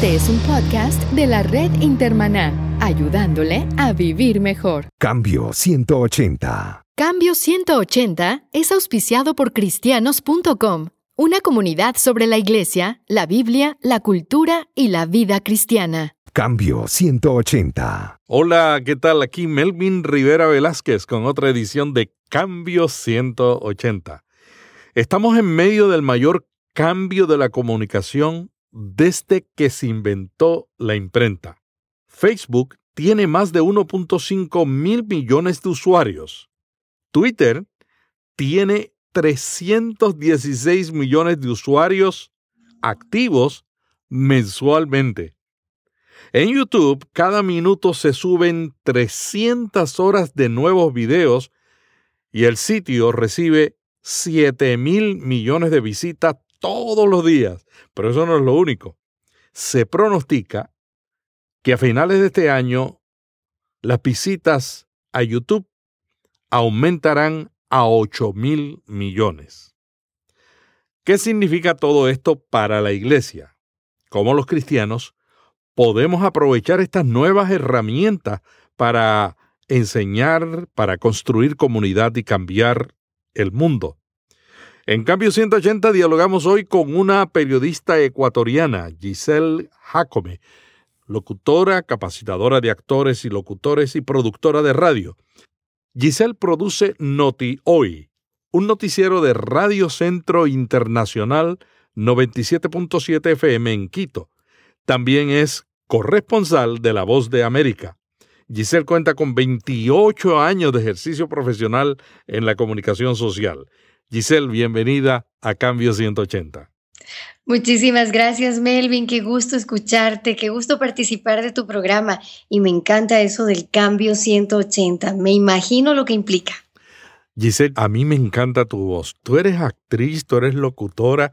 Este es un podcast de la red Intermaná, ayudándole a vivir mejor. Cambio 180. Cambio 180 es auspiciado por cristianos.com, una comunidad sobre la iglesia, la Biblia, la cultura y la vida cristiana. Cambio 180. Hola, ¿qué tal? Aquí Melvin Rivera Velázquez con otra edición de Cambio 180. Estamos en medio del mayor cambio de la comunicación desde que se inventó la imprenta. Facebook tiene más de 1.5 mil millones de usuarios. Twitter tiene 316 millones de usuarios activos mensualmente. En YouTube, cada minuto se suben 300 horas de nuevos videos y el sitio recibe 7 mil millones de visitas todos los días. Pero eso no es lo único. Se pronostica que a finales de este año las visitas a YouTube aumentarán a 8 mil millones. ¿Qué significa todo esto para la iglesia? ¿Cómo los cristianos podemos aprovechar estas nuevas herramientas para enseñar, para construir comunidad y cambiar el mundo. En Cambio 180 dialogamos hoy con una periodista ecuatoriana, Giselle Jacome, locutora, capacitadora de actores y locutores y productora de radio. Giselle produce Noti Hoy, un noticiero de Radio Centro Internacional 97.7 FM en Quito. También es corresponsal de La Voz de América. Giselle cuenta con 28 años de ejercicio profesional en la comunicación social. Giselle, bienvenida a Cambio 180. Muchísimas gracias, Melvin. Qué gusto escucharte, qué gusto participar de tu programa. Y me encanta eso del cambio 180. Me imagino lo que implica. Giselle, a mí me encanta tu voz. Tú eres actriz, tú eres locutora,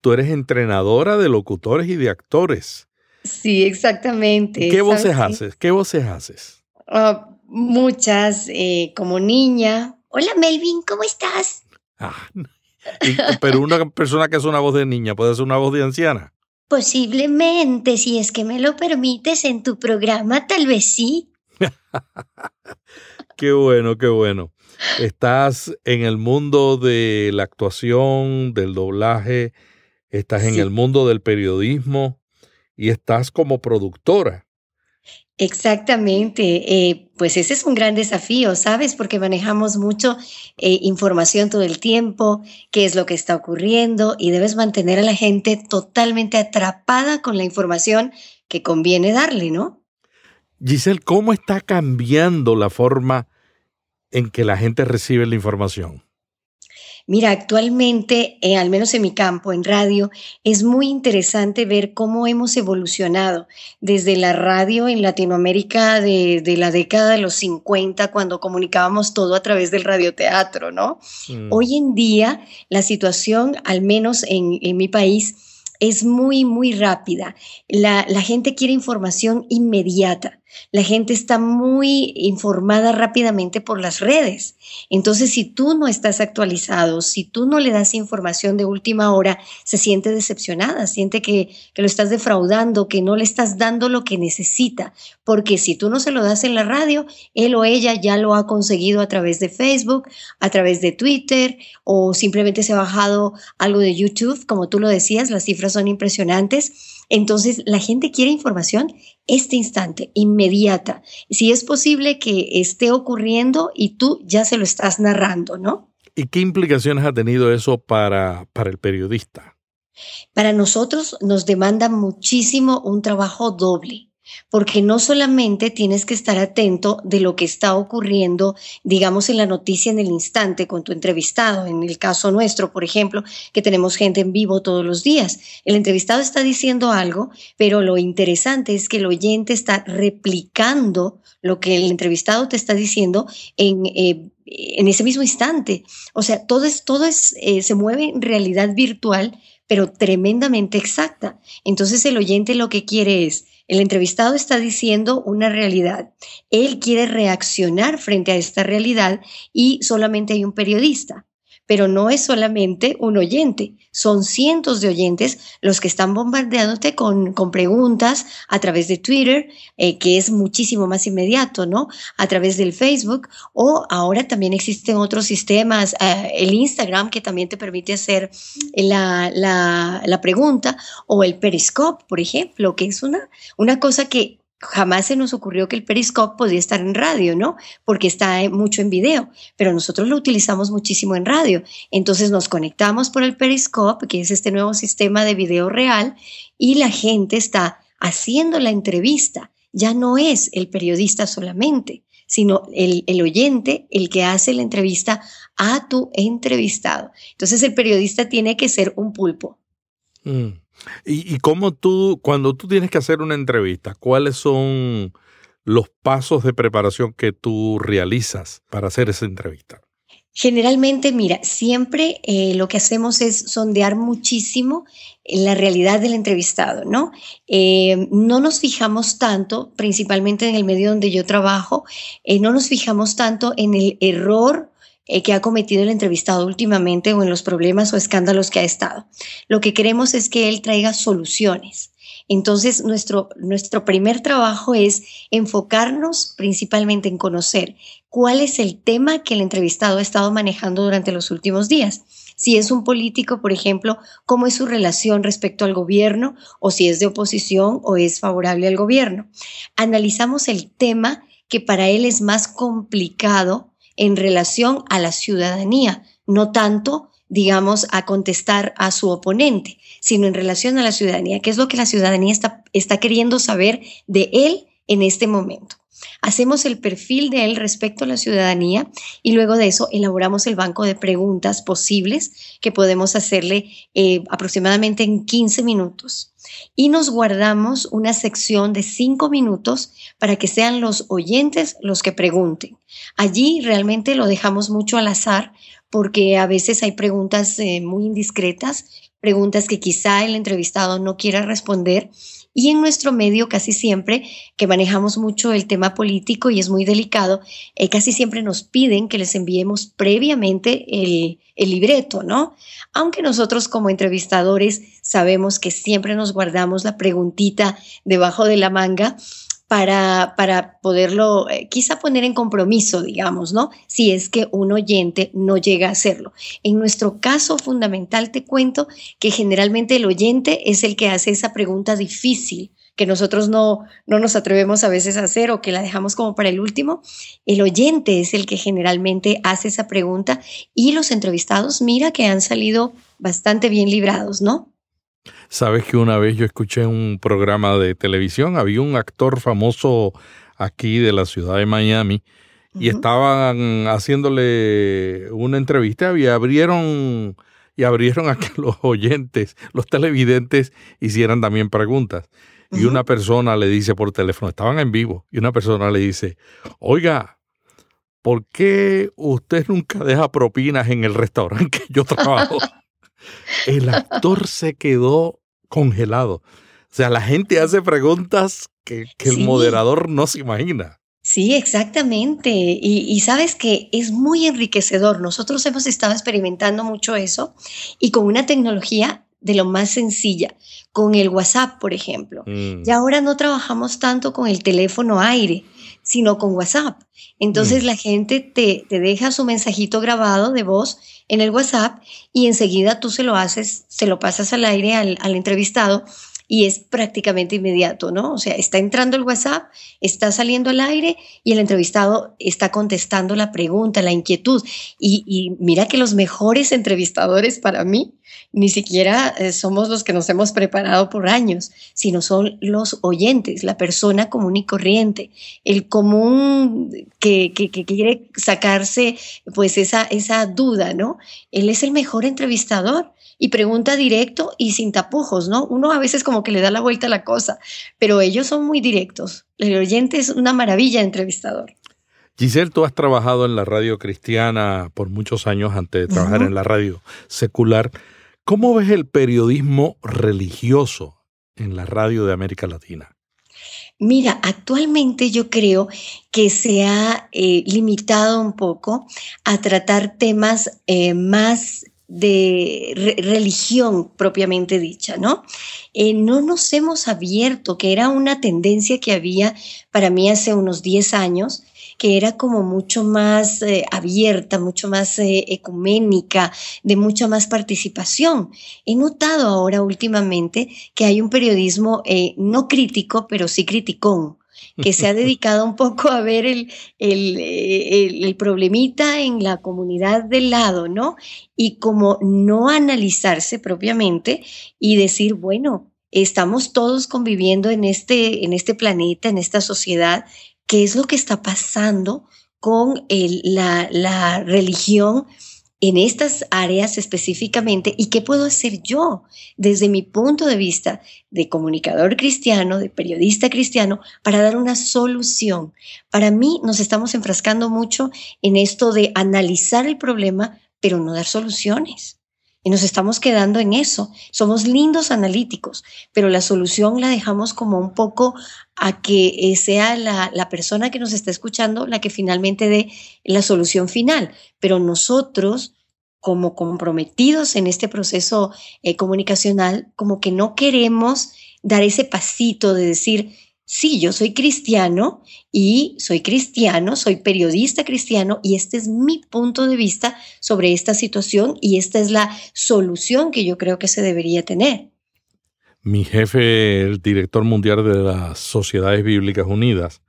tú eres entrenadora de locutores y de actores. Sí, exactamente. ¿Qué voces haces? ¿Qué voces haces? Ah, muchas, eh, como niña. Hola Melvin, ¿cómo estás? Ah, pero una persona que es una voz de niña puede ser una voz de anciana. Posiblemente, si es que me lo permites en tu programa, tal vez sí. qué bueno, qué bueno. Estás en el mundo de la actuación, del doblaje, estás en el mundo del periodismo y estás como productora. Exactamente, eh, pues ese es un gran desafío, ¿sabes? Porque manejamos mucho eh, información todo el tiempo, qué es lo que está ocurriendo y debes mantener a la gente totalmente atrapada con la información que conviene darle, ¿no? Giselle, ¿cómo está cambiando la forma en que la gente recibe la información? Mira, actualmente, eh, al menos en mi campo, en radio, es muy interesante ver cómo hemos evolucionado desde la radio en Latinoamérica de, la década de los 50, cuando comunicábamos todo a través del radioteatro, ¿no? Mm. Hoy en día, la situación, al menos en, en mi país, es muy, muy rápida. La, la, gente quiere información inmediata. La gente está muy informada rápidamente por las redes. Entonces, si tú no estás actualizado, si tú no le das información de última hora, se siente decepcionada, siente que, que, lo estás defraudando, que no le estás dando lo que necesita. Porque si tú no se lo das en la radio, él o ella ya lo ha conseguido a través de Facebook, a través de Twitter o simplemente se ha bajado algo de YouTube, como tú lo decías, las cifras son impresionantes. Entonces, la gente quiere información este instante, inmediata. Si es posible que esté ocurriendo y tú ya se lo estás narrando, ¿no? ¿Y qué implicaciones ha tenido eso para, para el periodista? Para nosotros nos demanda muchísimo un trabajo doble porque no solamente tienes que estar atento de lo que está ocurriendo, digamos, en la noticia en el instante con tu entrevistado, en el caso nuestro, por ejemplo, que tenemos gente en vivo todos los días. El entrevistado está diciendo algo, pero lo interesante es que el oyente está replicando lo que el entrevistado te está diciendo en... Eh, ese mismo instante. O sea, todo es, todo es, eh, se mueve en realidad virtual, pero tremendamente exacta. Entonces el oyente lo que quiere es el entrevistado está diciendo una realidad. Él quiere reaccionar frente a esta realidad y solamente hay un periodista. Pero no es solamente un oyente, son cientos de oyentes los que están bombardeándote con, con preguntas a través de Twitter, eh, que es muchísimo más inmediato, ¿no? A través del Facebook o ahora también existen otros sistemas, eh, el Instagram que también te permite hacer la, la, la pregunta o el Periscope, por ejemplo, que es una, una cosa que jamás se nos ocurrió que el Periscope podía estar en radio, ¿no? Porque está mucho en video, pero nosotros lo utilizamos muchísimo en radio. Entonces nos conectamos por el Periscope, que es este nuevo sistema de video real, y la gente está haciendo la entrevista. Ya no es el periodista solamente, sino el, oyente el que hace la entrevista a tu entrevistado. Entonces el periodista tiene que ser un pulpo. Mm. ¿Y, cómo tú, cuando tú tienes que hacer una entrevista, cuáles son los pasos de preparación que tú realizas para hacer esa entrevista? Generalmente, mira, siempre eh, lo que hacemos es sondear muchísimo la realidad del entrevistado, ¿no? Eh, no nos fijamos tanto, principalmente en el medio donde yo trabajo, eh, no nos fijamos tanto en el error eh, que ha cometido el entrevistado últimamente o en los problemas o escándalos que ha estado. Lo que queremos es que él traiga soluciones. Entonces, nuestro, nuestro primer trabajo es enfocarnos principalmente en conocer cuál es el tema que el entrevistado ha estado manejando durante los últimos días. Si es un político, por ejemplo, cómo es su relación respecto al gobierno o si es de oposición o es favorable al gobierno. Analizamos el tema que para él es más complicado en relación a la ciudadanía, no tanto, digamos, a contestar a su oponente, sino en relación a la ciudadanía, qué es lo que la ciudadanía está, está queriendo saber de él en este momento. Hacemos el perfil de él respecto a la ciudadanía y luego de eso elaboramos el banco de preguntas posibles que podemos hacerle eh, aproximadamente en 15 minutos. Y nos guardamos una sección de 5 minutos para que sean los oyentes los que pregunten. Allí realmente lo dejamos mucho al azar porque a veces hay preguntas eh, muy indiscretas, preguntas que quizá el entrevistado no quiera responder y en nuestro medio casi siempre, que manejamos mucho el tema político y es muy delicado, eh, casi siempre nos piden que les enviemos previamente el, el libreto, ¿no? Aunque nosotros como entrevistadores sabemos que siempre nos guardamos la preguntita debajo de la manga para, para poderlo eh, quizá poner en compromiso, digamos, ¿no? Si es que un oyente no llega a hacerlo. En nuestro caso fundamental te cuento que generalmente el oyente es el que hace esa pregunta difícil que nosotros no, no nos atrevemos a veces a hacer o que la dejamos como para el último. El oyente es el que generalmente hace esa pregunta y los entrevistados, mira que han salido bastante bien librados, ¿no? Sabes que una vez yo escuché un programa de televisión, había un actor famoso aquí de la ciudad de Miami y estaban haciéndole una entrevista y abrieron y abrieron a que los oyentes, los televidentes hicieran también preguntas. Y una persona le dice por teléfono, estaban en vivo, y una persona le dice, oiga, ¿por qué usted nunca deja propinas en el restaurante que yo trabajo? el actor se quedó congelado. O sea, la gente hace preguntas que, el moderador no se imagina. Sí, exactamente. Y, sabes que es muy enriquecedor. Nosotros hemos estado experimentando mucho eso y con una tecnología de lo más sencilla, con el WhatsApp, por ejemplo. Mm. Y ahora no trabajamos tanto con el teléfono aire, sino con WhatsApp. Entonces mm. la gente te, te deja su mensajito grabado de voz en el WhatsApp y enseguida tú se lo haces, se lo pasas al aire al, entrevistado y es prácticamente inmediato, ¿no? O sea, está entrando el WhatsApp, está saliendo al aire y el entrevistado está contestando la pregunta, la inquietud. Y, mira que los mejores entrevistadores para mí ni siquiera eh, somos los que nos hemos preparado por años, sino son los oyentes, la persona común y corriente, el común que, que, quiere sacarse pues esa, esa duda, ¿no? Él es el mejor entrevistador y pregunta directo y sin tapujos, ¿no? Uno a veces como que le da la vuelta a la cosa, pero ellos son muy directos. El oyente es una maravilla de entrevistador. Giselle, tú has trabajado en la radio cristiana por muchos años antes de trabajar en la radio secular. ¿Cómo ves el periodismo religioso en la radio de América Latina? Mira, actualmente yo creo que se ha eh, limitado un poco a tratar temas eh, más de religión propiamente dicha, ¿no? Eh, no nos hemos abierto, que era una tendencia que había para mí hace unos 10 años, que era como mucho más eh, abierta, mucho más eh, ecuménica, de mucha más participación. He notado ahora últimamente que hay un periodismo eh, no crítico, pero sí criticón que se ha dedicado un poco a ver el, el, el, problemita en la comunidad del lado, ¿no? Y como no analizarse propiamente y decir, bueno, estamos todos conviviendo en este, en este planeta, en esta sociedad, qué es lo que está pasando con la, la religión en estas áreas específicamente y qué puedo hacer yo desde mi punto de vista de comunicador cristiano, de periodista cristiano, para dar una solución. Para mí nos estamos enfrascando mucho en esto de analizar el problema, pero no dar soluciones. Y nos estamos quedando en eso. Somos lindos analíticos, pero la solución la dejamos como un poco a que eh, sea la, la, persona que nos está escuchando la que finalmente dé la solución final. Pero nosotros, como comprometidos en este proceso eh, comunicacional, como que no queremos dar ese pasito de decir, sí, yo soy cristiano y soy cristiano, soy periodista cristiano y este es mi punto de vista sobre esta situación y esta es la solución que yo creo que se debería tener. Mi jefe, el director mundial de las Sociedades Bíblicas Unidas,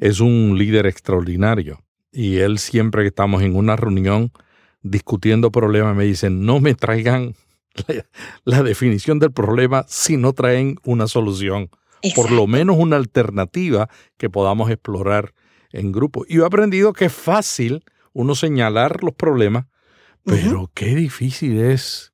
es un líder extraordinario y él siempre que estamos en una reunión discutiendo problemas me dice, no me traigan la definición del problema si no traen una solución por lo menos una alternativa que podamos explorar en grupo. Y he aprendido que es fácil uno señalar los problemas, pero qué difícil es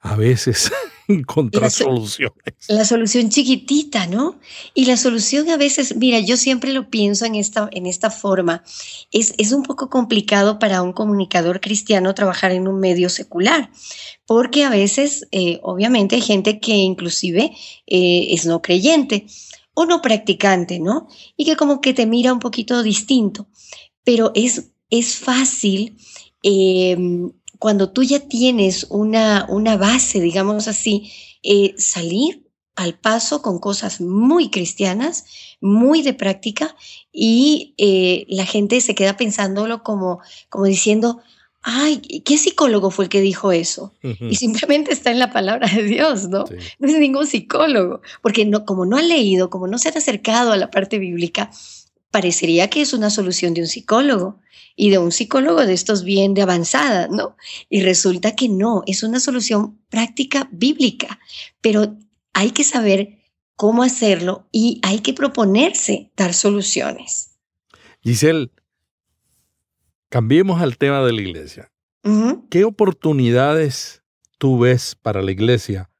a veces encontrar soluciones. La solución chiquitita, ¿no? Y la solución a veces, mira, yo siempre lo pienso en esta, en esta forma. Es, es un poco complicado para un comunicador cristiano trabajar en un medio secular, porque a veces, eh, obviamente, hay gente que inclusive eh, es no creyente o no practicante, ¿no? Y que como que te mira un poquito distinto. Pero es, es fácil em, cuando tú ya tienes una, una base, digamos así, eh, salir al paso con cosas muy cristianas, muy de práctica, y eh, la gente se queda pensándolo como, como diciendo, ay, ¿qué psicólogo fue el que dijo eso? Y simplemente está en la palabra de Dios, ¿no? No es ningún psicólogo, porque no, como no ha leído, como no se ha acercado a la parte bíblica, parecería que es una solución de un psicólogo y de un psicólogo de estos bien de avanzada, ¿no? Y resulta que no, es una solución práctica bíblica, pero hay que saber cómo hacerlo y hay que proponerse dar soluciones. Giselle, cambiemos al tema de la iglesia. ¿Qué oportunidades tú ves para la iglesia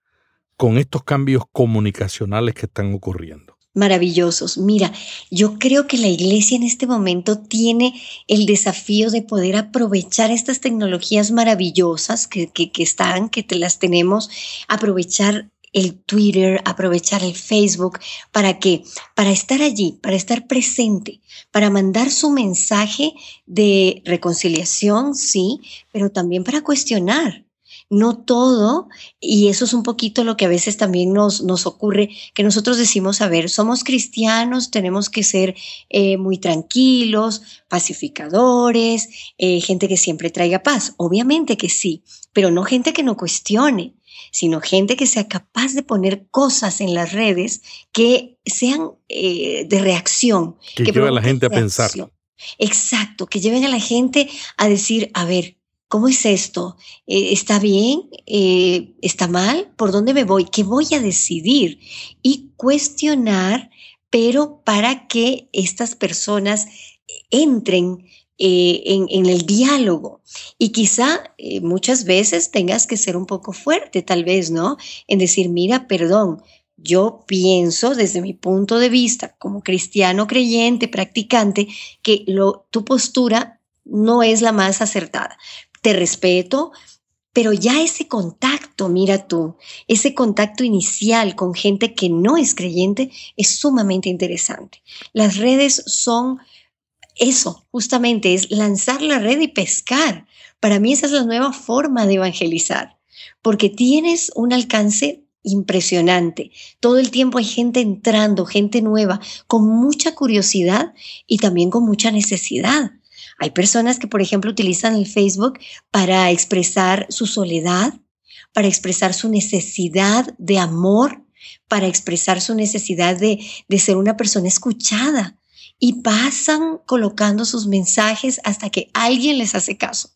con estos cambios comunicacionales que están ocurriendo? Maravillosos. Mira, yo creo que la iglesia en este momento tiene el desafío de poder aprovechar estas tecnologías maravillosas que, que, están, que te las tenemos, aprovechar el Twitter, aprovechar el Facebook, ¿para qué? Para estar allí, para estar presente, para mandar su mensaje de reconciliación, sí, pero también para cuestionar, no todo, y eso es un poquito lo que a veces también nos, nos ocurre, que nosotros decimos, a ver, somos cristianos, tenemos que ser eh, muy tranquilos, pacificadores, eh, gente que siempre traiga paz. Obviamente que sí, pero no gente que no cuestione, sino gente que sea capaz de poner cosas en las redes que sean eh, de reacción. Que, que a la gente a pensar. Exacto, que lleven a la gente a decir, a ver, ¿Cómo es esto? Eh, ¿Está bien? Eh, ¿Está mal? ¿Por dónde me voy? ¿Qué voy a decidir? Y cuestionar, pero para que estas personas entren eh, en, el diálogo. Y quizá muchas veces tengas que ser un poco fuerte, tal vez, ¿no? En decir, mira, perdón, yo pienso desde mi punto de vista como cristiano creyente, practicante, que lo, tu postura no es la más acertada te respeto, Pero ya ese contacto, mira tú, ese contacto inicial con gente que no es creyente es sumamente interesante. Las redes son eso, justamente, es lanzar la red y pescar. Para mí esa es la nueva forma de evangelizar, porque tienes un alcance impresionante. Todo el tiempo hay gente entrando, gente nueva, con mucha curiosidad y también con mucha necesidad. Hay personas que, por ejemplo, utilizan el Facebook para expresar su soledad, para expresar su necesidad de amor, para expresar su necesidad de, de ser una persona escuchada. Y pasan colocando sus mensajes hasta que alguien les hace caso.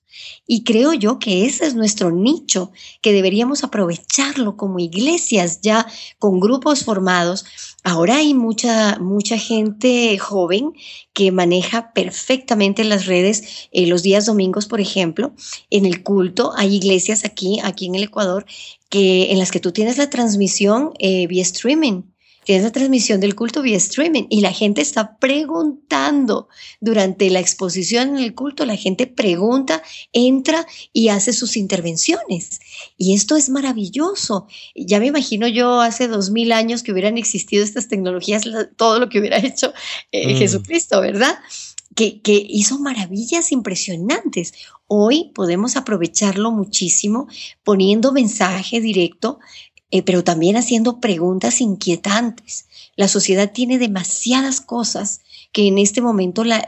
Y creo yo que ese es nuestro nicho, que deberíamos aprovecharlo como iglesias ya con grupos formados. Ahora hay mucha, mucha gente joven que maneja perfectamente las redes. Eh, los días domingos, por ejemplo, en el culto hay iglesias aquí, aquí en el Ecuador, que, en las que tú tienes la transmisión eh, vía streaming tienes la transmisión del culto vía streaming y la gente está preguntando durante la exposición en el culto, la gente pregunta, entra y hace sus intervenciones. Y esto es maravilloso. Ya me imagino yo hace dos mil años que hubieran existido estas tecnologías, todo lo que hubiera hecho eh, mm. Jesucristo, ¿verdad? Que, que, hizo maravillas impresionantes. Hoy podemos aprovecharlo muchísimo poniendo mensaje directo eh, pero también haciendo preguntas inquietantes. La sociedad tiene demasiadas cosas que en este momento la,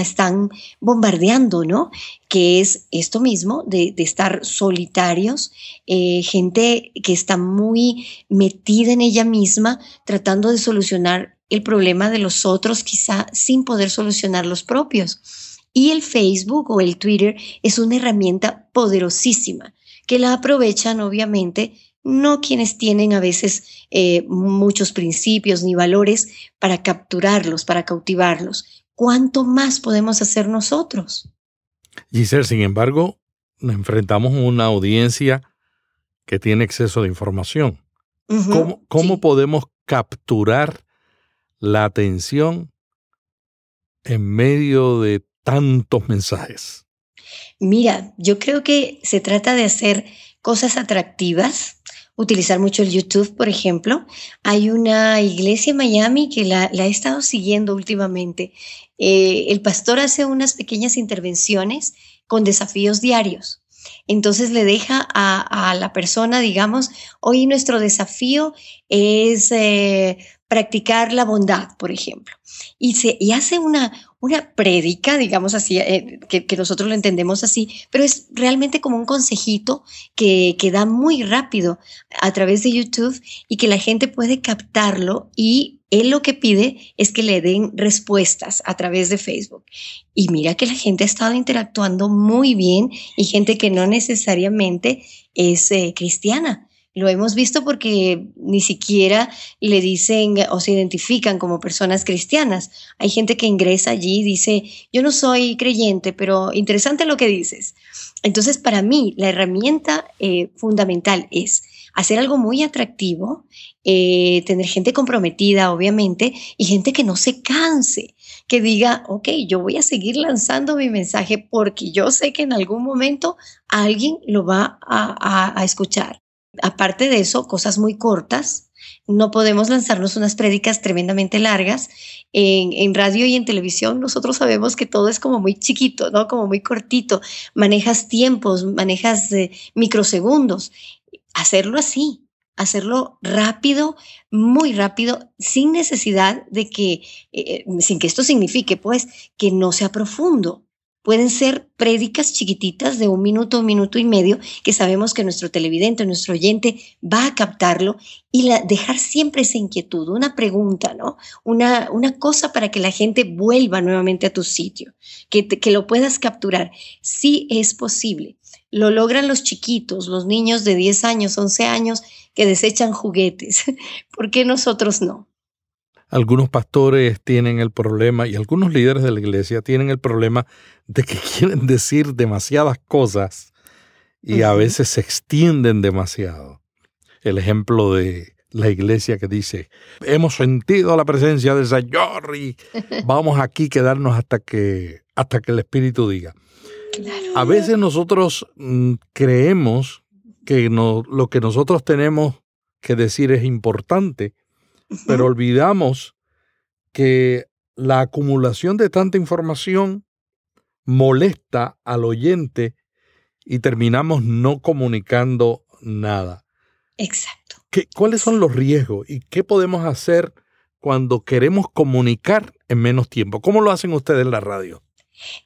están bombardeando, ¿no? Que es esto mismo de, estar solitarios, eh, gente que está muy metida en ella misma, tratando de solucionar el problema de los otros, quizá sin poder solucionar los propios. Y el Facebook o el Twitter es una herramienta poderosísima que la aprovechan obviamente no quienes tienen a veces eh, muchos principios ni valores para capturarlos, para cautivarlos. ¿Cuánto más podemos hacer nosotros? Giselle, sin embargo, nos enfrentamos a una audiencia que tiene exceso de información. ¿Cómo, podemos capturar la atención en medio de tantos mensajes? Mira, yo creo que se trata de hacer cosas atractivas, utilizar mucho el YouTube, por ejemplo. Hay una iglesia en Miami que la, he estado siguiendo últimamente. Eh, el pastor hace unas pequeñas intervenciones con desafíos diarios. Entonces le deja a, la persona, digamos, hoy nuestro desafío es eh, practicar la bondad, por ejemplo. Y, hace una, una prédica, digamos así, eh, que, nosotros lo entendemos así, pero es realmente como un consejito que, que da muy rápido a través de YouTube y que la gente puede captarlo y él lo que pide es que le den respuestas a través de Facebook. Y mira que la gente ha estado interactuando muy bien y gente que no necesariamente es eh, cristiana. Lo hemos visto porque ni siquiera le dicen o se identifican como personas cristianas. Hay gente que ingresa allí y dice, yo no soy creyente, pero interesante lo que dices. Entonces, para mí, la herramienta eh, fundamental es hacer algo muy atractivo, eh, tener gente comprometida, obviamente, y gente que no se canse, que diga, ok, yo voy a seguir lanzando mi mensaje porque yo sé que en algún momento alguien lo va a escuchar. Aparte de eso, cosas muy cortas. No podemos lanzarnos unas prédicas tremendamente largas. En, radio y en televisión nosotros sabemos que todo es como muy chiquito, ¿no? Como muy cortito. Manejas tiempos, manejas eh, microsegundos. Hacerlo así, hacerlo rápido, muy rápido, sin necesidad de que, eh, eh, sin que esto signifique, pues, que no sea profundo. Pueden ser prédicas chiquititas de un minuto, un minuto y medio, que sabemos que nuestro televidente, nuestro oyente va a captarlo y dejar siempre esa inquietud, una pregunta, ¿no? Una, una cosa para que la gente vuelva nuevamente a tu sitio, que, que lo puedas capturar. Sí es posible. Lo logran los chiquitos, los niños de 10 años, 11 años que desechan juguetes. ¿Por qué nosotros no? Algunos pastores tienen el problema y algunos líderes de la iglesia tienen el problema de que quieren decir demasiadas cosas y a veces se extienden demasiado. El ejemplo de la iglesia que dice, hemos sentido la presencia del Señor y vamos aquí a quedarnos hasta que, hasta que el Espíritu diga. A veces nosotros mm, creemos que no, lo que nosotros tenemos que decir es importante, pero olvidamos que la acumulación de tanta información molesta al oyente y terminamos no comunicando nada. Exacto. ¿Qué, ¿Cuáles son los riesgos y qué podemos hacer cuando queremos comunicar en menos tiempo? ¿Cómo lo hacen ustedes en la radio?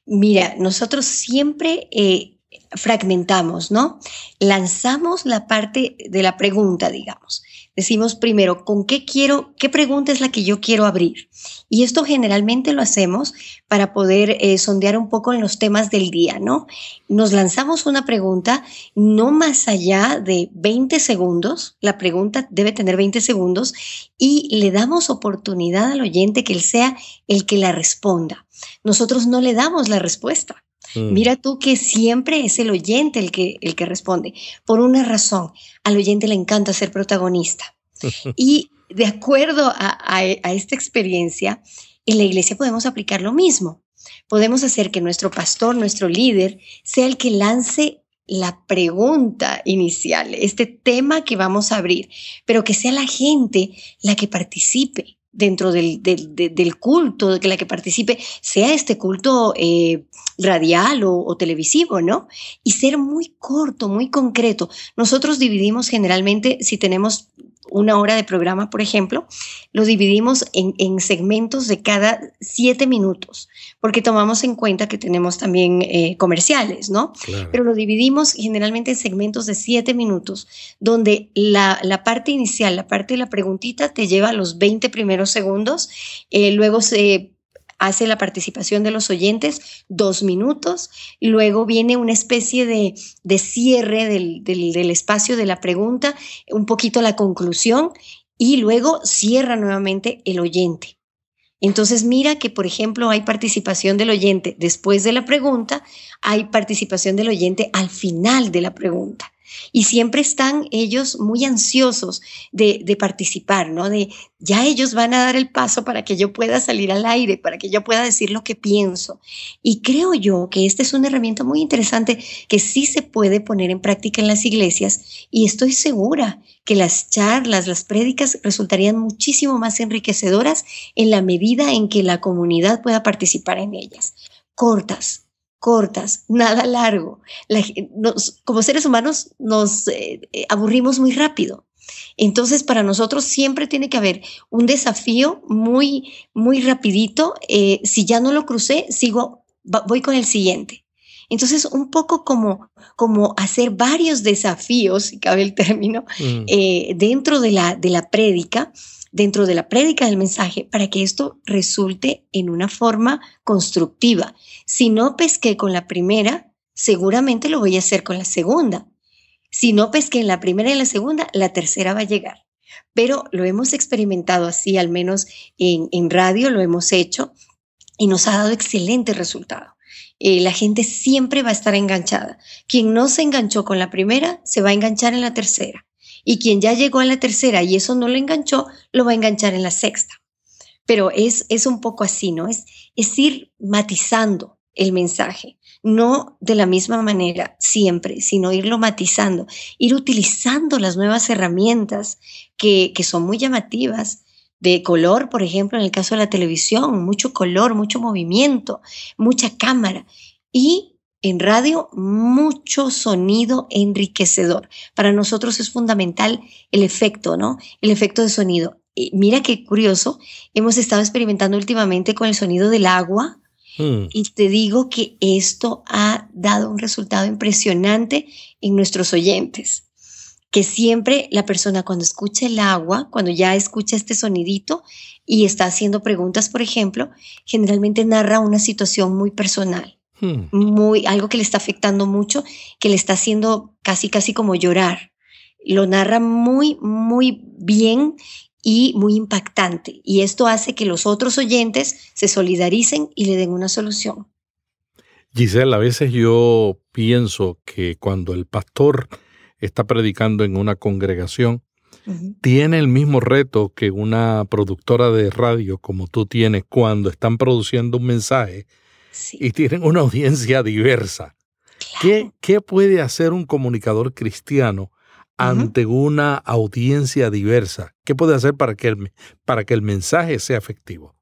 Mira, nosotros siempre eh, fragmentamos, ¿no? Lanzamos la parte de la pregunta, digamos. Decimos primero, ¿con qué quiero, qué pregunta es la que yo quiero abrir? Y esto generalmente lo hacemos para poder eh, sondear un poco en los temas del día, ¿no? Nos lanzamos una pregunta no más allá de 20 segundos, la pregunta debe tener 20 segundos y le damos oportunidad al oyente que él sea el que la responda. Nosotros no le damos la respuesta. Mm. Mira tú que siempre es el oyente el que, el que responde, por una razón. Al oyente le encanta ser protagonista. y de acuerdo a, esta experiencia, en la iglesia podemos aplicar lo mismo. Podemos hacer que nuestro pastor, nuestro líder, sea el que lance la pregunta inicial, este tema que vamos a abrir, pero que sea la gente la que participe dentro del, del, culto, de la que participe, sea este culto eh, radial o, televisivo, ¿no? Y ser muy corto, muy concreto. Nosotros dividimos generalmente, si tenemos una hora de programa, por ejemplo, lo dividimos en, segmentos de cada siete minutos, porque tomamos en cuenta que tenemos también eh, comerciales, ¿no? Pero lo dividimos generalmente en segmentos de siete minutos, donde la, parte inicial, la parte de la preguntita, te lleva a los 20 primeros segundos, eh, luego se hace la participación de los oyentes dos minutos, luego viene una especie de, cierre del, del, espacio de la pregunta, un poquito la conclusión y luego cierra nuevamente el oyente. Entonces mira que, por ejemplo, hay participación del oyente después de la pregunta, hay participación del oyente al final de la pregunta. Y siempre están ellos muy ansiosos de, participar, ¿no? De ya ellos van a dar el paso para que yo pueda salir al aire, para que yo pueda decir lo que pienso. Y creo yo que esta es una herramienta muy interesante que sí se puede poner en práctica en las iglesias y estoy segura que las charlas, las prédicas resultarían muchísimo más enriquecedoras en la medida en que la comunidad pueda participar en ellas. Cortas, cortas, nada largo. como seres humanos nos eh, eh, aburrimos muy rápido. Entonces, para nosotros siempre tiene que haber un desafío muy, muy rapidito. Eh, si ya no lo crucé, sigo, voy con el siguiente. Entonces, un poco como, como hacer varios desafíos, si cabe el término, mm. dentro de la, de la prédica, dentro de la prédica del mensaje para que esto resulte en una forma constructiva. Si no pesqué con la primera, seguramente lo voy a hacer con la segunda. Si no pesqué en la primera y en la segunda, la tercera va a llegar. Pero lo hemos experimentado así, al menos en, en radio lo hemos hecho y nos ha dado excelente resultado. Eh, la gente siempre va a estar enganchada. Quien no se enganchó con la primera, se va a enganchar en la tercera. Y quien ya llegó a la tercera y eso no lo enganchó, lo va a enganchar en la sexta. Pero es, es un poco así, ¿no? Es, es ir matizando el mensaje, no de la misma manera siempre, sino irlo matizando, ir utilizando las nuevas herramientas que, que son muy llamativas, de color, por ejemplo, en el caso de la televisión, mucho color, mucho movimiento, mucha cámara. Y en radio mucho sonido enriquecedor. Para nosotros es fundamental el efecto, ¿no? El efecto de sonido. mira qué curioso, hemos estado experimentando últimamente con el sonido del agua hmm. y te digo que esto ha dado un resultado impresionante en nuestros oyentes. Que siempre la persona cuando escucha el agua, cuando ya escucha este sonidito y está haciendo preguntas, por ejemplo, generalmente narra una situación muy personal Hmm. Muy, algo que le está afectando mucho, que le está haciendo casi, casi como llorar. Lo narra muy, muy bien y muy impactante. Y esto hace que los otros oyentes se solidaricen y le den una solución. Giselle, a veces yo pienso que cuando el pastor está predicando en una congregación, tiene el mismo reto que una productora de radio como tú tienes cuando están produciendo un mensaje y tienen una audiencia diversa. ¿Qué, ¿Qué, puede hacer un comunicador cristiano ante una audiencia diversa? ¿Qué puede hacer para que el, para que el mensaje sea efectivo?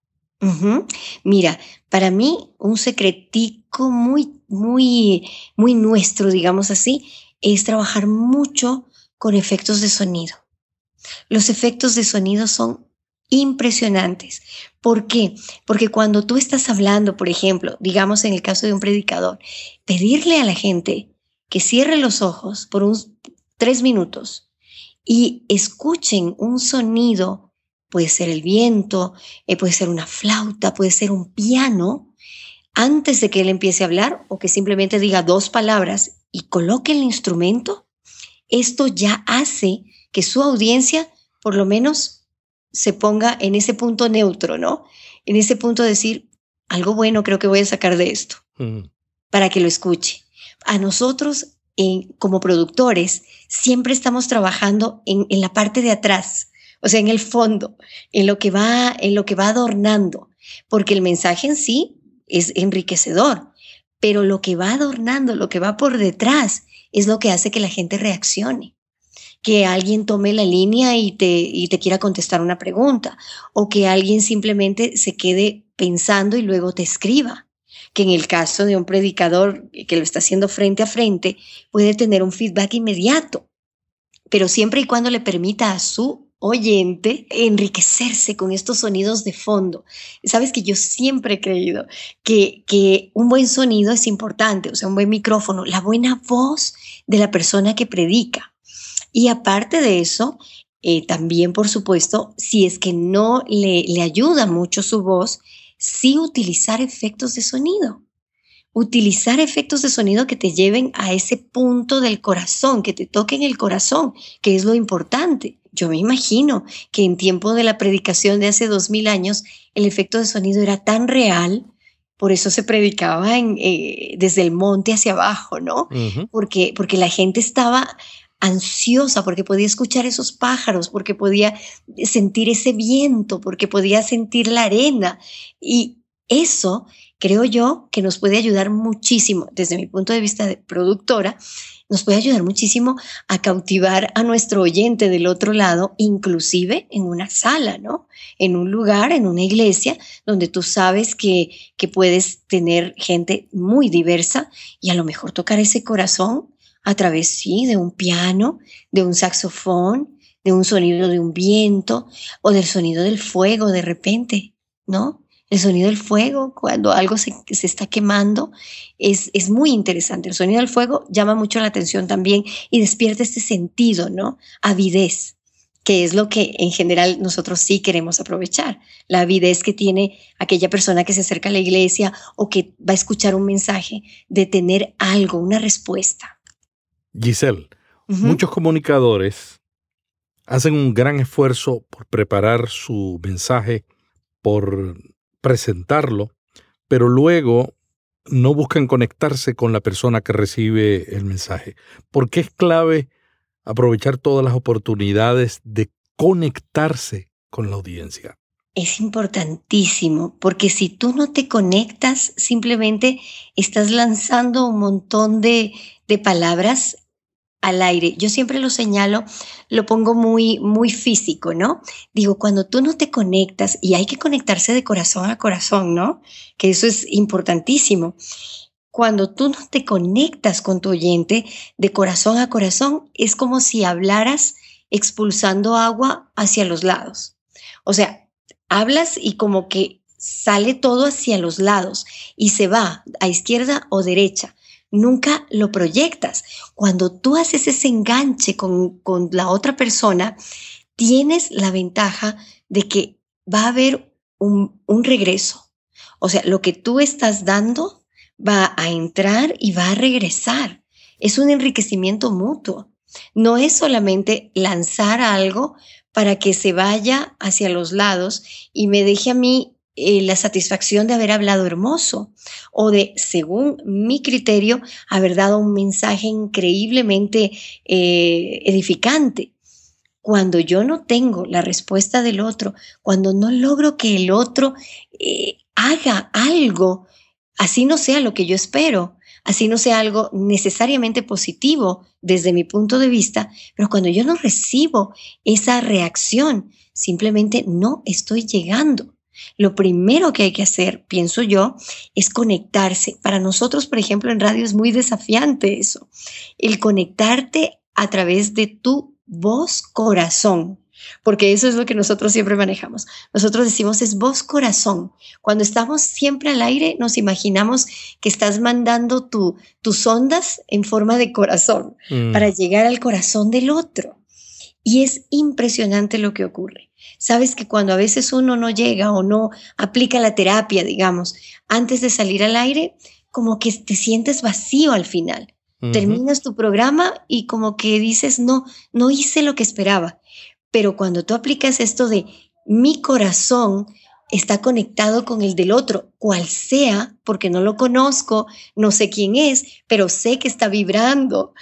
Mira, para mí un secretico muy, muy, muy nuestro, digamos así, es trabajar mucho con efectos de sonido. Los efectos de sonido son impresionantes. ¿Por qué? Porque cuando tú estás hablando, por ejemplo, digamos en el caso de un predicador, pedirle a la gente que cierre los ojos por unos tres minutos y escuchen un sonido, puede ser el viento, eh, puede ser una flauta, puede ser un piano, antes de que él empiece a hablar o que simplemente diga dos palabras y coloque el instrumento, esto ya hace que su audiencia por lo menos se ponga en ese punto neutro, ¿no? En ese punto de decir, algo bueno creo que voy a sacar de esto, para que lo escuche. A nosotros, como productores, siempre estamos trabajando en, en, la parte de atrás, o sea, en el fondo, en lo que va, en lo que va adornando, porque el mensaje en sí es enriquecedor, pero lo que va adornando, lo que va por detrás, es lo que hace que la gente reaccione que alguien tome la línea y te, y te quiera contestar una pregunta, o que alguien simplemente se quede pensando y luego te escriba, que en el caso de un predicador que lo está haciendo frente a frente, puede tener un feedback inmediato, pero siempre y cuando le permita a su oyente enriquecerse con estos sonidos de fondo. Sabes que yo siempre he creído que, que un buen sonido es importante, o sea, un buen micrófono, la buena voz de la persona que predica y aparte de eso, eh, también, por supuesto, si es que no le, le ayuda mucho su voz, sí utilizar efectos de sonido. Utilizar efectos de sonido que te lleven a ese punto del corazón, que te toquen el corazón, que es lo importante. Yo me imagino que en tiempo de la predicación de hace dos mil años, el efecto de sonido era tan real, por eso se predicaba en, eh, desde el monte hacia abajo, ¿no? porque, porque la gente estaba ansiosa porque podía escuchar esos pájaros, porque podía sentir ese viento, porque podía sentir la arena. Y eso creo yo que nos puede ayudar muchísimo, desde mi punto de vista de productora, nos puede ayudar muchísimo a cautivar a nuestro oyente del otro lado, inclusive en una sala, ¿no? En un lugar, en una iglesia, donde tú sabes que, que puedes tener gente muy diversa y a lo mejor tocar ese corazón a través, sí, de un piano, de un saxofón, de un sonido de un viento o del sonido del fuego de repente, ¿no? El sonido del fuego, cuando algo se, se está quemando, es, es, muy interesante. El sonido del fuego llama mucho la atención también y despierta este sentido, ¿no? Avidez, que es lo que en general nosotros sí queremos aprovechar. La avidez que tiene aquella persona que se acerca a la iglesia o que va a escuchar un mensaje de tener algo, una respuesta. Giselle, muchos comunicadores hacen un gran esfuerzo por preparar su mensaje, por presentarlo, pero luego no buscan conectarse con la persona que recibe el mensaje. ¿Por qué es clave aprovechar todas las oportunidades de conectarse con la audiencia? Es importantísimo, porque si tú no te conectas, simplemente estás lanzando un montón de, de palabras al aire. Yo siempre lo señalo, lo pongo muy, muy físico, ¿no? Digo, cuando tú no te conectas, y hay que conectarse de corazón a corazón, ¿no? Que eso es importantísimo. Cuando tú no te conectas con tu oyente de corazón a corazón, es como si hablaras expulsando agua hacia los lados. O sea, hablas y como que sale todo hacia los lados y se va a izquierda o derecha nunca lo proyectas. Cuando tú haces ese enganche con, la otra persona, tienes la ventaja de que va a haber un, un regreso. O sea, lo que tú estás dando va a entrar y va a regresar. Es un enriquecimiento mutuo. No es solamente lanzar algo para que se vaya hacia los lados y me deje a mí eh, la satisfacción de haber hablado hermoso o de, según mi criterio, haber dado un mensaje increíblemente eh, edificante. Cuando yo no tengo la respuesta del otro, cuando no logro que el otro eh, haga algo, así no sea lo que yo espero, así no sea algo necesariamente positivo desde mi punto de vista, pero cuando yo no recibo esa reacción, simplemente no estoy llegando. Lo primero que hay que hacer, pienso yo, es conectarse. Para nosotros, por ejemplo, en radio es muy desafiante eso. El conectarte a través de tu voz corazón porque eso es lo que nosotros siempre manejamos. Nosotros decimos es voz corazón. Cuando estamos siempre al aire, nos imaginamos que estás mandando tu, tus ondas en forma de corazón mm. para llegar al corazón del otro. Y es impresionante lo que ocurre. Sabes que cuando a veces uno no llega o no aplica la terapia, digamos, antes de salir al aire, como que te sientes vacío al final. Terminas tu programa y como que dices, no, no hice lo que esperaba. Pero cuando tú aplicas esto de mi corazón está conectado con el del otro, cual sea, porque no lo conozco, no sé quién es, pero sé que está vibrando.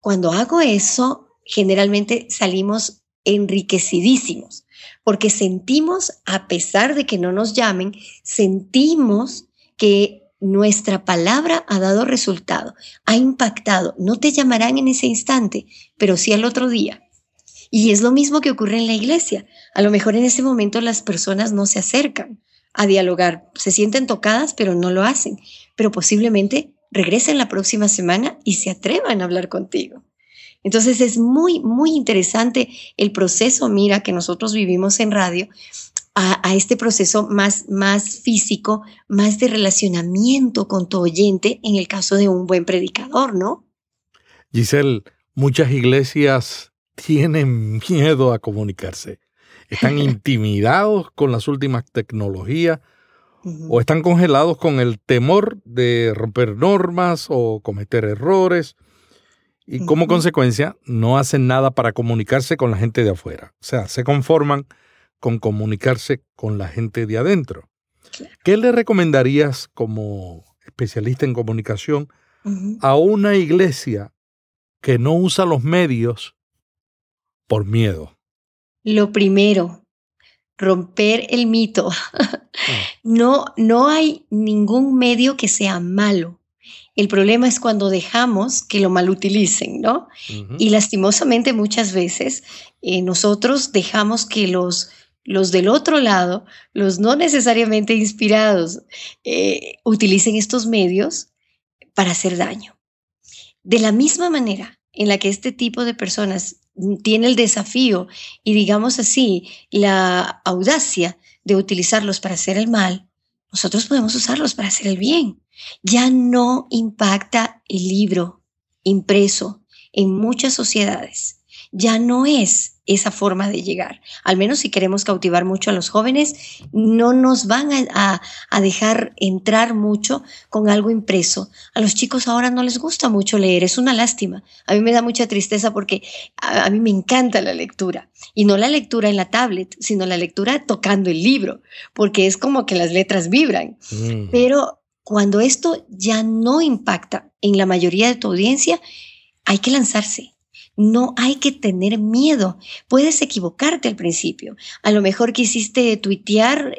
Cuando hago eso, generalmente salimos enriquecidísimos, porque sentimos, a pesar de que no nos llamen, sentimos que nuestra palabra ha dado resultado, ha impactado. No te llamarán en ese instante, pero sí al otro día. Y es lo mismo que ocurre en la iglesia. A lo mejor en ese momento las personas no se acercan a dialogar, se sienten tocadas, pero no lo hacen. Pero posiblemente regresen la próxima semana y se atrevan a hablar contigo. Entonces es muy, muy interesante el proceso, mira, que nosotros vivimos en radio, a, este proceso más, más físico, más de relacionamiento con tu oyente, en el caso de un buen predicador, ¿no? Giselle, muchas iglesias tienen miedo a comunicarse. Están intimidados con las últimas tecnologías o están congelados con el temor de romper normas o cometer errores y como consecuencia no hacen nada para comunicarse con la gente de afuera. O sea, se conforman con comunicarse con la gente de adentro. ¿Qué le recomendarías como especialista en comunicación a una iglesia que no usa los medios por miedo? Lo primero, romper el mito. no, no hay ningún medio que sea malo. El problema es cuando dejamos que lo malutilicen, ¿no? Y lastimosamente muchas veces eh, nosotros dejamos que los, los del otro lado, los no necesariamente inspirados, eh, utilicen estos medios para hacer daño. De la misma manera en la que este tipo de personas tiene el desafío y digamos así, la audacia de utilizarlos para hacer el mal, nosotros podemos usarlos para hacer el bien. Ya no impacta el libro impreso en muchas sociedades. Ya no es esa forma de llegar. Al menos si queremos cautivar mucho a los jóvenes, no nos van a, dejar entrar mucho con algo impreso. A los chicos ahora no les gusta mucho leer, es una lástima. A mí me da mucha tristeza porque a, mí me encanta la lectura. Y no la lectura en la tablet, sino la lectura tocando el libro, porque es como que las letras vibran. Mm. Pero cuando esto ya no impacta en la mayoría de tu audiencia, hay que lanzarse no hay que tener miedo. Puedes equivocarte al principio. A lo mejor quisiste tuitear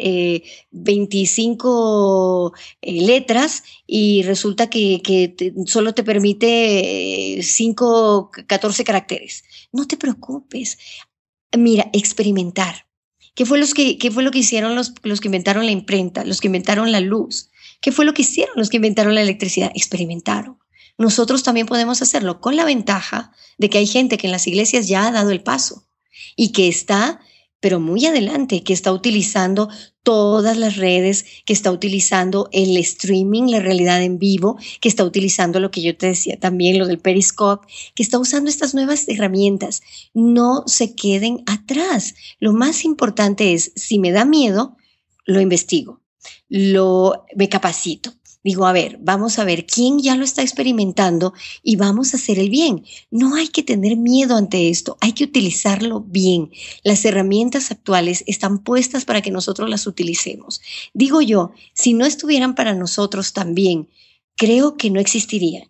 25 eh, eh, letras y resulta que, solo te permite 5, eh, 14 caracteres. No te preocupes. Mira, experimentar. ¿Qué fue, los que, qué fue lo que hicieron los, los que inventaron la imprenta, los que inventaron la luz? ¿Qué fue lo que hicieron los que inventaron la electricidad? Experimentaron nosotros también podemos hacerlo con la ventaja de que hay gente que en las iglesias ya ha dado el paso y que está, pero muy adelante, que está utilizando todas las redes, que está utilizando el streaming, la realidad en vivo, que está utilizando lo que yo te decía también, lo del Periscope, que está usando estas nuevas herramientas. No se queden atrás. Lo más importante es, si me da miedo, lo investigo, lo me capacito Digo, a ver, vamos a ver quién ya lo está experimentando y vamos a hacer el bien. No hay que tener miedo ante esto, hay que utilizarlo bien. Las herramientas actuales están puestas para que nosotros las utilicemos. Digo yo, si no estuvieran para nosotros también, creo que no existirían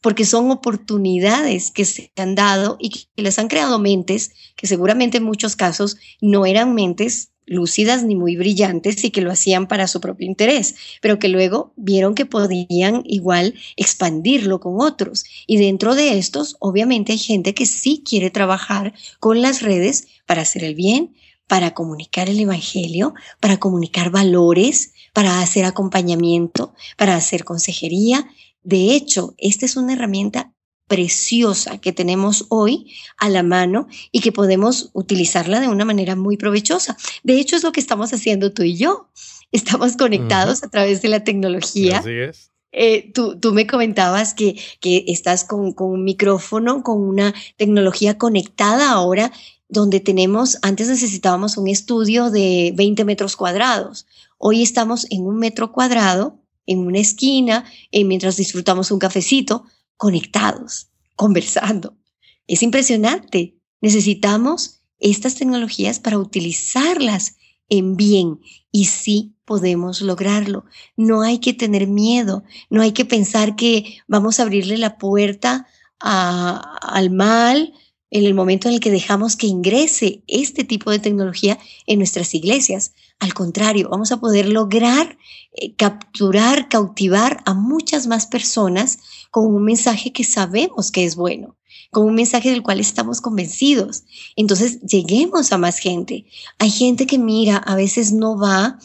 porque son oportunidades que se han dado y que les han creado mentes que seguramente en muchos casos no eran mentes lúcidas ni muy brillantes y que lo hacían para su propio interés, pero que luego vieron que podían igual expandirlo con otros. Y dentro de estos, obviamente hay gente que sí quiere trabajar con las redes para hacer el bien, para comunicar el Evangelio, para comunicar valores, para hacer acompañamiento, para hacer consejería. De hecho, esta es una herramienta preciosa que tenemos hoy a la mano y que podemos utilizarla de una manera muy provechosa. De hecho, es lo que estamos haciendo tú y yo. Estamos conectados a través de la tecnología. Así es. Eh, tú, tú, me comentabas que, que estás con, con, un micrófono, con una tecnología conectada ahora, donde tenemos, antes necesitábamos un estudio de 20 metros cuadrados. Hoy estamos en un metro cuadrado, en una esquina, eh, mientras disfrutamos un cafecito, conectados, conversando. Es impresionante. Necesitamos estas tecnologías para utilizarlas en bien y sí podemos lograrlo. No hay que tener miedo, no hay que pensar que vamos a abrirle la puerta al mal en el momento en el que dejamos que ingrese este tipo de tecnología en nuestras iglesias. Al contrario, vamos a poder lograr eh, capturar, cautivar a muchas más personas con un mensaje que sabemos que es bueno, con un mensaje del cual estamos convencidos. Entonces, lleguemos a más gente. Hay gente que mira, a veces no va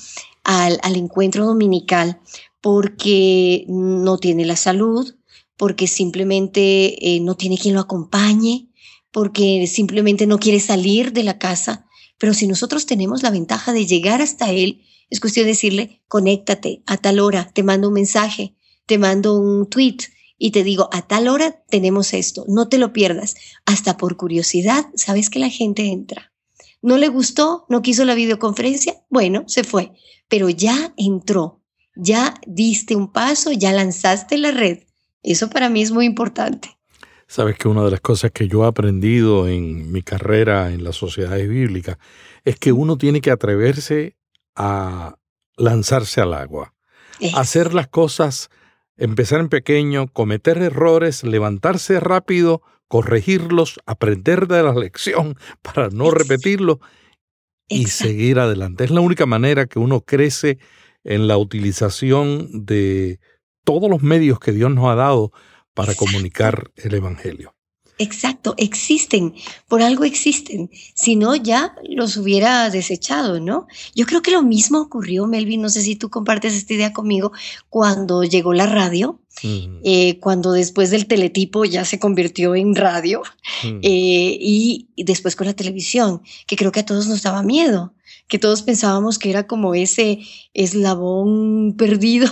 al, al encuentro dominical porque no tiene la salud, porque simplemente eh, no tiene quien lo acompañe, porque simplemente no quiere salir de la casa. Pero si nosotros tenemos la ventaja de llegar hasta Él, es cuestión de decirle, conéctate a tal hora, te mando un mensaje, te mando un tweet y te digo, a tal hora tenemos esto, no te lo pierdas. Hasta por curiosidad, sabes que la gente entra. ¿No le gustó? ¿No quiso la videoconferencia? Bueno, se fue, pero ya entró, ya diste un paso, ya lanzaste la red. Eso para mí es muy importante. Sabes que una de las cosas que yo he aprendido en mi carrera en las sociedades bíblicas es que uno tiene que atreverse a lanzarse al agua, hacer las cosas, empezar en pequeño, cometer errores, levantarse rápido, corregirlos, aprender de la lección para no repetirlo y seguir adelante. Es la única manera que uno crece en la utilización de todos los medios que Dios nos ha dado para comunicar el Evangelio. Exacto, existen, por algo existen, si no ya los hubiera desechado, ¿no? Yo creo que lo mismo ocurrió, Melvin, no sé si tú compartes esta idea conmigo, cuando llegó la radio, eh, cuando después del teletipo ya se convirtió en radio, eh, y, y después con la televisión, que creo que a todos nos daba miedo que todos pensábamos que era como ese eslabón perdido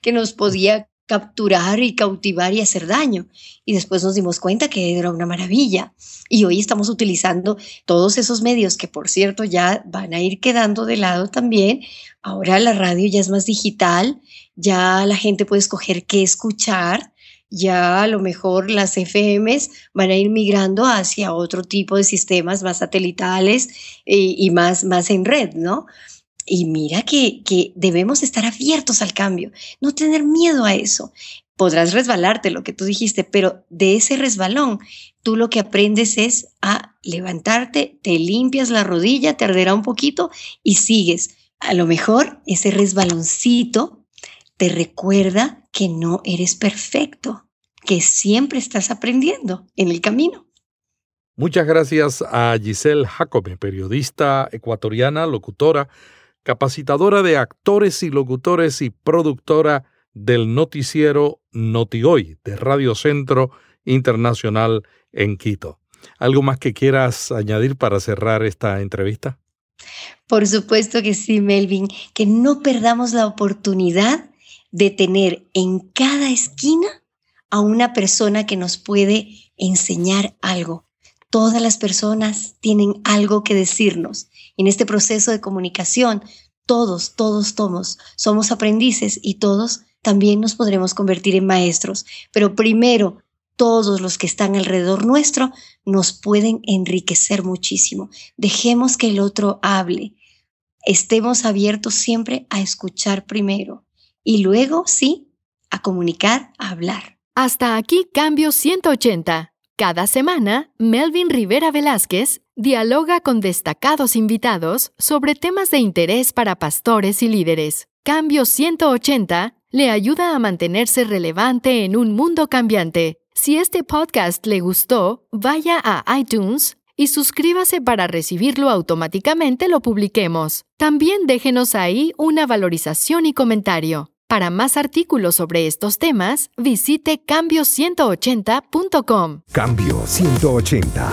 que nos podía capturar y cautivar y hacer daño. Y después nos dimos cuenta que era una maravilla. Y hoy estamos utilizando todos esos medios que, por cierto, ya van a ir quedando de lado también. Ahora la radio ya es más digital, ya la gente puede escoger qué escuchar. Ya a lo mejor las FMs van a ir migrando hacia otro tipo de sistemas más satelitales y, eh, y más, más en red, ¿no? Y mira que, que debemos estar abiertos al cambio, no tener miedo a eso. Podrás resbalarte, lo que tú dijiste, pero de ese resbalón, tú lo que aprendes es a levantarte, te limpias la rodilla, te arderá un poquito y sigues. A lo mejor ese resbaloncito te recuerda que no eres perfecto, que siempre estás aprendiendo en el camino. Muchas gracias a Giselle Jacome, periodista ecuatoriana, locutora, capacitadora de actores y locutores y productora del noticiero Notigoy de Radio Centro Internacional en Quito. ¿Algo más que quieras añadir para cerrar esta entrevista? Por supuesto que sí, Melvin, que no perdamos la oportunidad de tener en cada esquina a una persona que nos puede enseñar algo. Todas las personas tienen algo que decirnos en este proceso de comunicación, todos, todos, todos somos aprendices y todos también nos podremos convertir en maestros. Pero primero, todos los que están alrededor nuestro nos pueden enriquecer muchísimo. Dejemos que el otro hable. Estemos abiertos siempre a escuchar primero y luego, sí, a comunicar, a hablar. Hasta aquí Cambio 180. Cada semana, Melvin Rivera Velázquez Dialoga con destacados invitados sobre temas de interés para pastores y líderes. Cambio 180 le ayuda a mantenerse relevante en un mundo cambiante. Si este podcast le gustó, vaya a iTunes y suscríbase para recibirlo automáticamente lo publiquemos. También déjenos ahí una valorización y comentario. Para más artículos sobre estos temas, visite cambio180.com. Cambio 180.